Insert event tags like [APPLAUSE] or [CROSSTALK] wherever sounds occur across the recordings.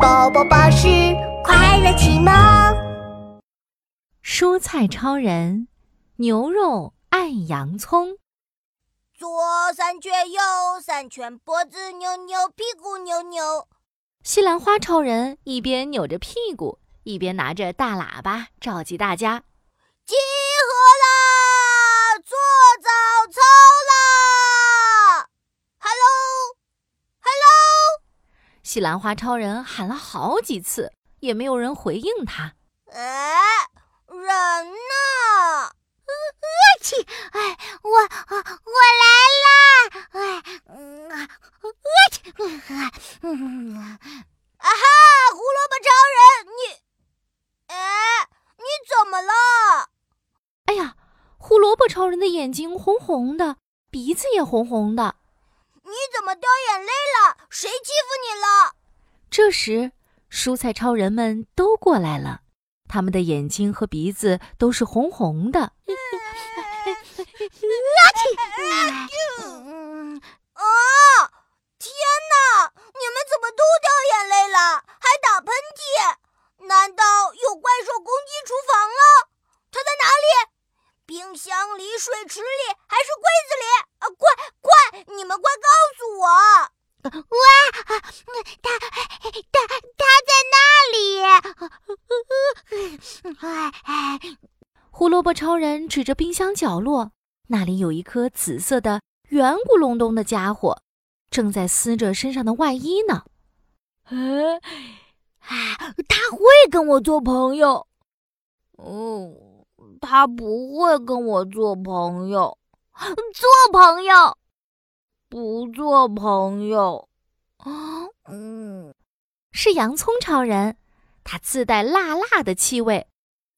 宝宝巴士快乐启蒙。蔬菜超人，牛肉爱洋葱。左三圈，右三圈，脖子扭扭，屁股扭扭。西兰花超人一边扭着屁股，一边拿着大喇叭召集大家：集合西兰花超人喊了好几次，也没有人回应他。哎，人呢？我去！哎，我我来啦！哎，嗯，我去！嗯，啊哈！胡萝卜超人，你，哎，你怎么了？哎呀，胡萝卜超人的眼睛红红的，鼻子也红红的。你怎么掉眼泪了？谁欺负你了？这时，蔬菜超人们都过来了，他们的眼睛和鼻子都是红红的。阿嚏！啊！天哪！你们怎么都掉眼泪了，还打喷嚏？难道有怪兽攻击厨房了？它在哪里？冰箱里、水池里，还是柜子里？啊！快快，你们快告诉我！哇！它它它在那里！胡萝卜超人指着冰箱角落。那里有一颗紫色的、圆咕隆咚的家伙，正在撕着身上的外衣呢。哎，他会跟我做朋友。哦，他不会跟我做朋友。做朋友，不做朋友。嗯，是洋葱超人，他自带辣辣的气味，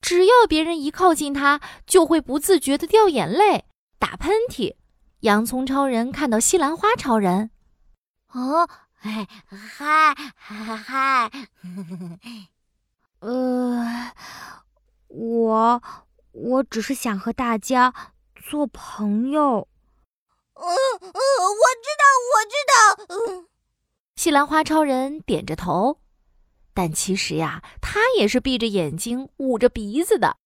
只要别人一靠近他，就会不自觉的掉眼泪。打喷嚏，洋葱超人看到西兰花超人，哦，嗨嗨嗨，呃，我我只是想和大家做朋友。嗯嗯，我知道，我知道。嗯，西兰花超人点着头，但其实呀，他也是闭着眼睛，捂着鼻子的。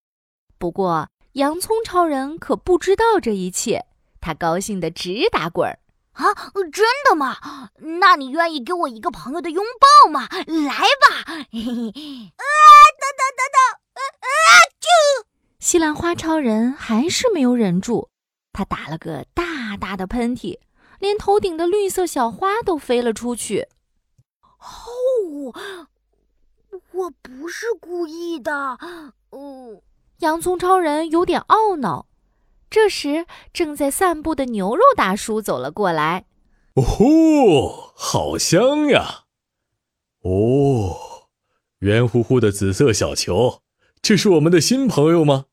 不过。洋葱超人可不知道这一切，他高兴得直打滚儿啊！真的吗？那你愿意给我一个朋友的拥抱吗？来吧！嘿嘿，啊！等等等等！啊啊！就西兰花超人还是没有忍住，他打了个大大的喷嚏，连头顶的绿色小花都飞了出去。哦，我不是故意的。哦。洋葱超人有点懊恼。这时，正在散步的牛肉大叔走了过来。“哦吼，好香呀！哦，圆乎乎的紫色小球，这是我们的新朋友吗？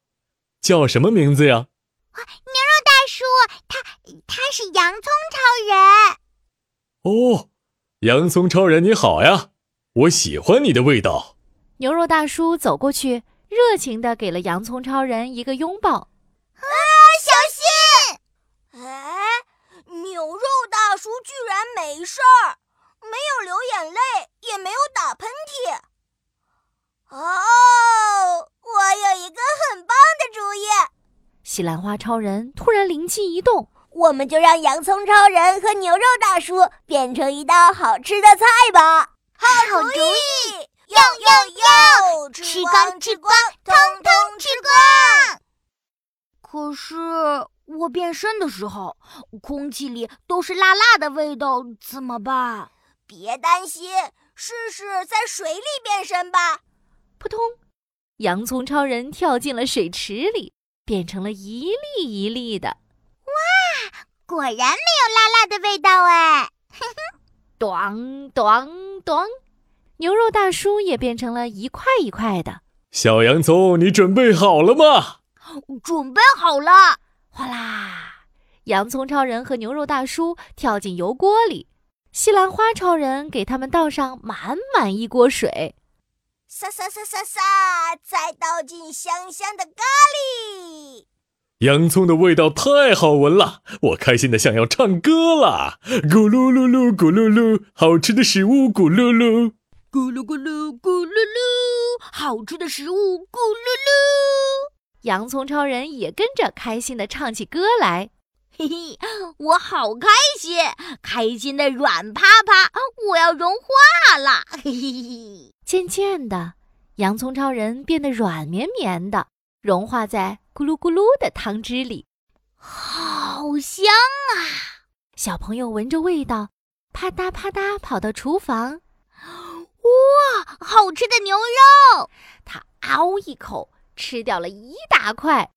叫什么名字呀？”“牛肉大叔，他他是洋葱超人。”“哦，洋葱超人你好呀，我喜欢你的味道。”牛肉大叔走过去。热情的给了洋葱超人一个拥抱，啊，小心！哎，牛肉大叔居然没事儿，没有流眼泪，也没有打喷嚏。哦，我有一个很棒的主意！西兰花超人突然灵机一动，我们就让洋葱超人和牛肉大叔变成一道好吃的菜吧！好主意！哟哟哟！吃光吃光，通通吃光。可是我变身的时候，空气里都是辣辣的味道，怎么办？别担心，试试在水里变身吧。扑通！洋葱超人跳进了水池里，变成了一粒一粒的。哇，果然没有辣辣的味道哎！[LAUGHS] 哼哼，咚咚咚。牛肉大叔也变成了一块一块的。小洋葱，你准备好了吗？准备好了！哗啦，洋葱超人和牛肉大叔跳进油锅里，西兰花超人给他们倒上满满一锅水。撒撒撒撒撒，再倒进香香的咖喱。洋葱的味道太好闻了，我开心的想要唱歌了。咕噜噜噜，咕噜噜，好吃的食物咕噜噜。咕噜咕噜咕噜噜，好吃的食物咕噜噜。洋葱超人也跟着开心的唱起歌来。嘿嘿，我好开心，开心的软趴趴，我要融化了。嘿嘿嘿。渐渐的，洋葱超人变得软绵绵的，融化在咕噜咕噜的汤汁里，好香啊！小朋友闻着味道，啪嗒啪嗒跑到厨房。哇，好吃的牛肉！他嗷一口吃掉了一大块。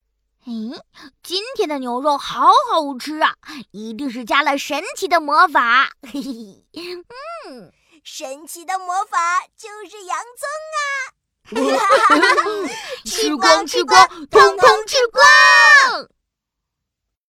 嗯，今天的牛肉好好吃啊，一定是加了神奇的魔法。嘿嘿，嗯，神奇的魔法就是洋葱啊！[LAUGHS] [LAUGHS] 吃光吃光，通通吃光！